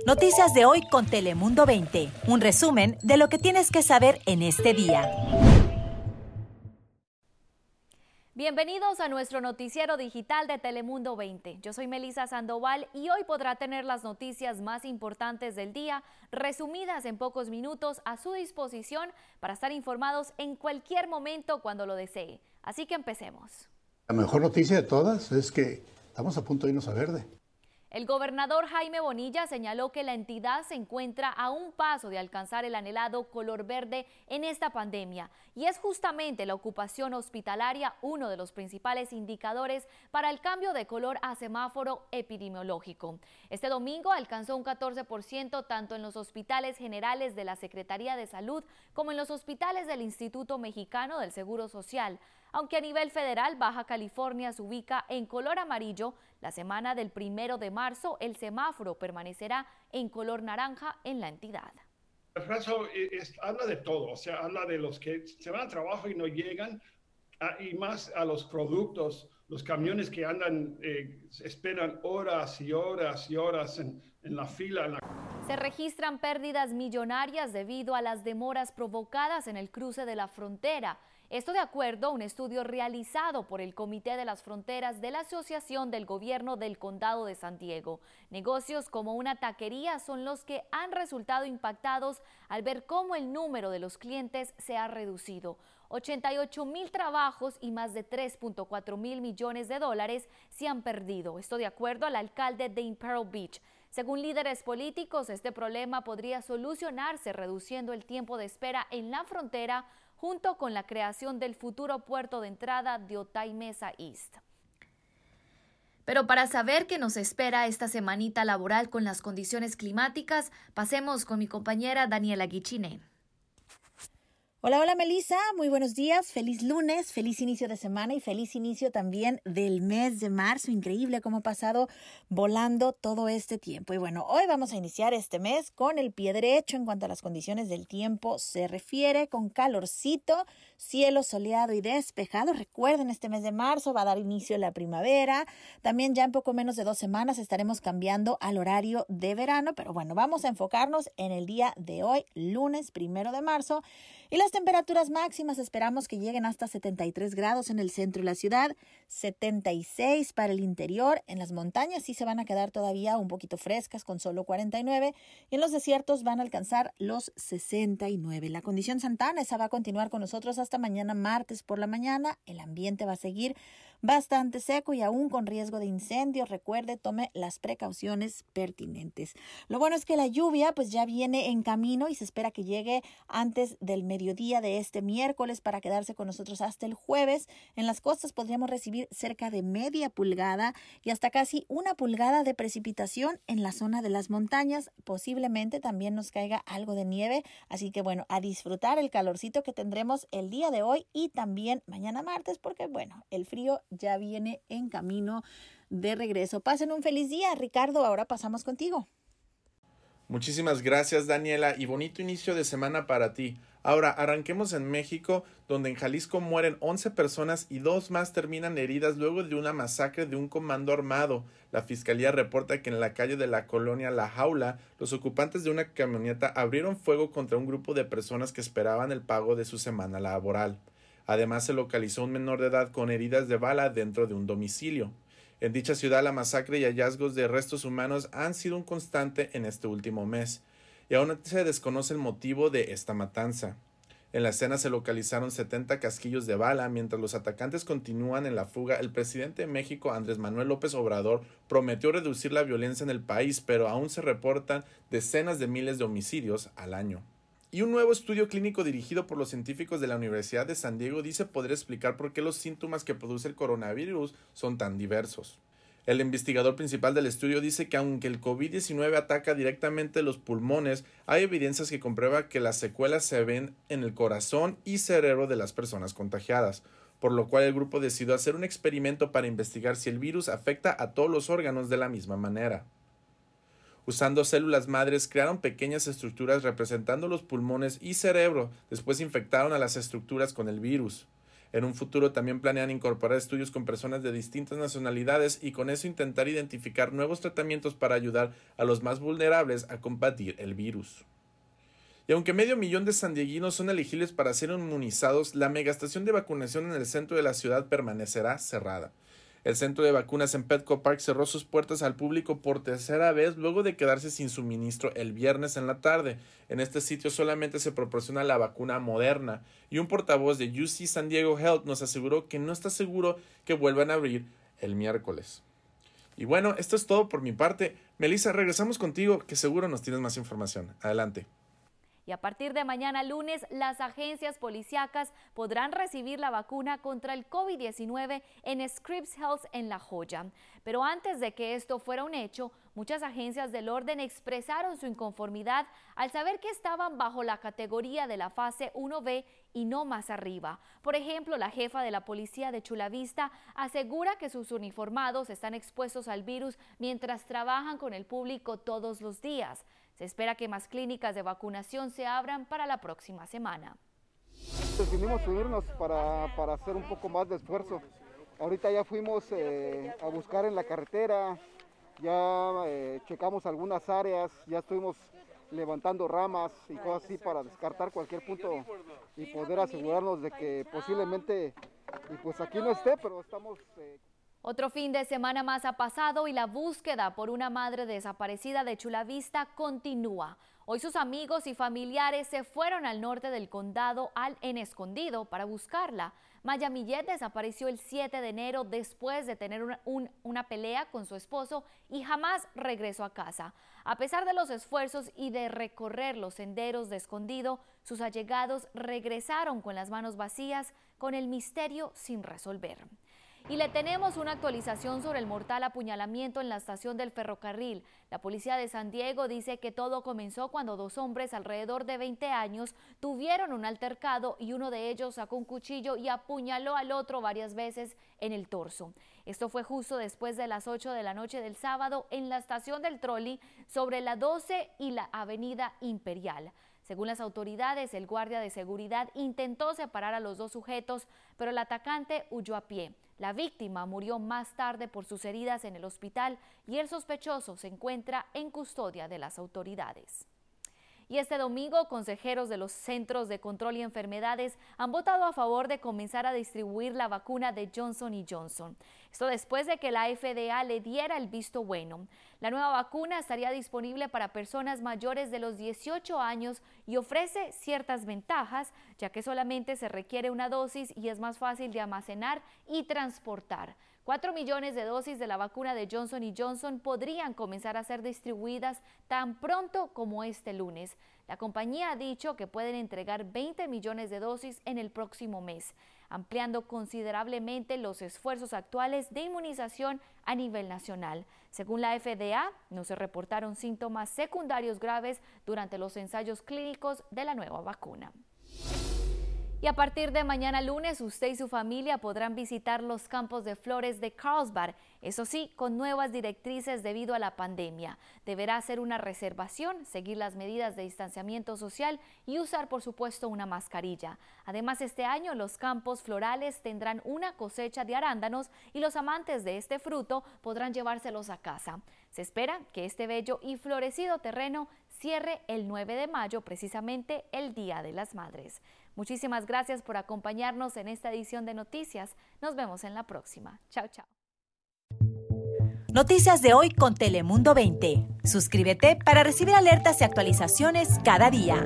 Noticias de hoy con Telemundo 20. Un resumen de lo que tienes que saber en este día. Bienvenidos a nuestro noticiero digital de Telemundo 20. Yo soy Melisa Sandoval y hoy podrá tener las noticias más importantes del día, resumidas en pocos minutos a su disposición para estar informados en cualquier momento cuando lo desee. Así que empecemos. La mejor noticia de todas es que estamos a punto de irnos a verde. El gobernador Jaime Bonilla señaló que la entidad se encuentra a un paso de alcanzar el anhelado color verde en esta pandemia y es justamente la ocupación hospitalaria uno de los principales indicadores para el cambio de color a semáforo epidemiológico. Este domingo alcanzó un 14% tanto en los hospitales generales de la Secretaría de Salud como en los hospitales del Instituto Mexicano del Seguro Social aunque a nivel federal Baja California se ubica en color amarillo, la semana del primero de marzo el semáforo permanecerá en color naranja en la entidad. El caso habla de todo, o sea, habla de los que se van a trabajo y no llegan, y más a los productos, los camiones que andan, eh, esperan horas y horas y horas en, en la fila. En la... Se registran pérdidas millonarias debido a las demoras provocadas en el cruce de la frontera. Esto de acuerdo a un estudio realizado por el Comité de las Fronteras de la Asociación del Gobierno del Condado de San Diego. Negocios como una taquería son los que han resultado impactados al ver cómo el número de los clientes se ha reducido. 88 mil trabajos y más de 3.4 mil millones de dólares se han perdido. Esto de acuerdo al alcalde de Imperial Beach. Según líderes políticos, este problema podría solucionarse reduciendo el tiempo de espera en la frontera junto con la creación del futuro puerto de entrada de Otay Mesa East. Pero para saber qué nos espera esta semanita laboral con las condiciones climáticas, pasemos con mi compañera Daniela Guichine. Hola, hola Melissa, muy buenos días, feliz lunes, feliz inicio de semana y feliz inicio también del mes de marzo. Increíble cómo ha pasado volando todo este tiempo. Y bueno, hoy vamos a iniciar este mes con el pie derecho en cuanto a las condiciones del tiempo se refiere, con calorcito, cielo soleado y despejado. Recuerden, este mes de marzo va a dar inicio la primavera. También ya en poco menos de dos semanas estaremos cambiando al horario de verano, pero bueno, vamos a enfocarnos en el día de hoy, lunes primero de marzo. Y temperaturas máximas esperamos que lleguen hasta 73 grados en el centro de la ciudad, 76 para el interior. En las montañas sí se van a quedar todavía un poquito frescas con solo 49 y en los desiertos van a alcanzar los 69. La condición santana esa va a continuar con nosotros hasta mañana martes por la mañana. El ambiente va a seguir bastante seco y aún con riesgo de incendio. Recuerde, tome las precauciones pertinentes. Lo bueno es que la lluvia pues ya viene en camino y se espera que llegue antes del mediodía de este miércoles para quedarse con nosotros hasta el jueves. En las costas podríamos recibir cerca de media pulgada y hasta casi una pulgada de precipitación en la zona de las montañas. Posiblemente también nos caiga algo de nieve, así que bueno, a disfrutar el calorcito que tendremos el día de hoy y también mañana martes porque bueno, el frío ya viene en camino de regreso. Pasen un feliz día, Ricardo. Ahora pasamos contigo. Muchísimas gracias, Daniela, y bonito inicio de semana para ti. Ahora, arranquemos en México, donde en Jalisco mueren 11 personas y dos más terminan heridas luego de una masacre de un comando armado. La fiscalía reporta que en la calle de la colonia La Jaula, los ocupantes de una camioneta abrieron fuego contra un grupo de personas que esperaban el pago de su semana laboral. Además, se localizó un menor de edad con heridas de bala dentro de un domicilio. En dicha ciudad, la masacre y hallazgos de restos humanos han sido un constante en este último mes, y aún se desconoce el motivo de esta matanza. En la escena se localizaron 70 casquillos de bala. Mientras los atacantes continúan en la fuga, el presidente de México, Andrés Manuel López Obrador, prometió reducir la violencia en el país, pero aún se reportan decenas de miles de homicidios al año. Y un nuevo estudio clínico dirigido por los científicos de la Universidad de San Diego dice poder explicar por qué los síntomas que produce el coronavirus son tan diversos. El investigador principal del estudio dice que aunque el COVID-19 ataca directamente los pulmones, hay evidencias que comprueba que las secuelas se ven en el corazón y cerebro de las personas contagiadas, por lo cual el grupo decidió hacer un experimento para investigar si el virus afecta a todos los órganos de la misma manera. Usando células madres crearon pequeñas estructuras representando los pulmones y cerebro, después infectaron a las estructuras con el virus. En un futuro también planean incorporar estudios con personas de distintas nacionalidades y con eso intentar identificar nuevos tratamientos para ayudar a los más vulnerables a combatir el virus. Y aunque medio millón de sandieguinos son elegibles para ser inmunizados, la megastación de vacunación en el centro de la ciudad permanecerá cerrada. El centro de vacunas en Petco Park cerró sus puertas al público por tercera vez luego de quedarse sin suministro el viernes en la tarde. En este sitio solamente se proporciona la vacuna moderna y un portavoz de UC San Diego Health nos aseguró que no está seguro que vuelvan a abrir el miércoles. Y bueno, esto es todo por mi parte. Melissa, regresamos contigo que seguro nos tienes más información. Adelante. Y a partir de mañana lunes, las agencias policíacas podrán recibir la vacuna contra el COVID-19 en Scripps Health en La Joya. Pero antes de que esto fuera un hecho, muchas agencias del orden expresaron su inconformidad al saber que estaban bajo la categoría de la fase 1B y no más arriba. Por ejemplo, la jefa de la policía de Chulavista asegura que sus uniformados están expuestos al virus mientras trabajan con el público todos los días. Espera que más clínicas de vacunación se abran para la próxima semana. Decidimos subirnos para, hacer un poco más de esfuerzo. Ahorita ya fuimos eh, a buscar en la carretera, ya eh, checamos algunas áreas, ya estuvimos levantando ramas y cosas así para descartar cualquier punto y poder asegurarnos de que posiblemente, y pues aquí no esté, pero estamos... Eh, otro fin de semana más ha pasado y la búsqueda por una madre desaparecida de Chulavista continúa. Hoy sus amigos y familiares se fueron al norte del condado al en escondido para buscarla. Maya Millet desapareció el 7 de enero después de tener una, una, pelea con su esposo y jamás regresó a casa. A pesar de los esfuerzos y de recorrer los senderos de escondido, sus allegados regresaron con las manos vacías, con el misterio sin resolver. Y le tenemos una actualización sobre el mortal apuñalamiento en la estación del ferrocarril. La policía de San Diego dice que todo comenzó cuando dos hombres alrededor de 20 años tuvieron un altercado y uno de ellos sacó un cuchillo y apuñaló al otro varias veces en el torso. Esto fue justo después de las 8 de la noche del sábado en la estación del trolley sobre la 12 y la avenida Imperial. Según las autoridades, el guardia de seguridad intentó separar a los dos sujetos, pero el atacante huyó a pie. La víctima murió más tarde por sus heridas en el hospital y el sospechoso se encuentra en custodia de las autoridades. Y este domingo, consejeros de los Centros de Control y Enfermedades han votado a favor de comenzar a distribuir la vacuna de Johnson Johnson. Esto después de que la FDA le diera el visto bueno. La nueva vacuna estaría disponible para personas mayores de los 18 años y ofrece ciertas ventajas, ya que solamente se requiere una dosis y es más fácil de almacenar y transportar. 4 millones de dosis de la vacuna de Johnson Johnson podrían comenzar a ser distribuidas tan pronto como este lunes. La compañía ha dicho que pueden entregar 20 millones de dosis en el próximo mes, ampliando considerablemente los esfuerzos actuales de inmunización a nivel nacional. Según la FDA, no se reportaron síntomas secundarios graves durante los ensayos clínicos de la nueva vacuna. Y a partir de mañana lunes, usted y su familia podrán visitar los campos de flores de Carlsbad, eso sí, con nuevas directrices debido a la pandemia. Deberá hacer una reservación, seguir las medidas de distanciamiento social y usar, por supuesto, una mascarilla. Además, este año los campos florales tendrán una cosecha de arándanos y los amantes de este fruto podrán llevárselos a casa. Se espera que este bello y florecido terreno cierre el 9 de mayo, precisamente el Día de las Madres. Muchísimas gracias por acompañarnos en esta edición de Noticias. Nos vemos en la próxima. Chao, chao. Noticias de hoy con Telemundo 20. Suscríbete para recibir alertas y actualizaciones cada día.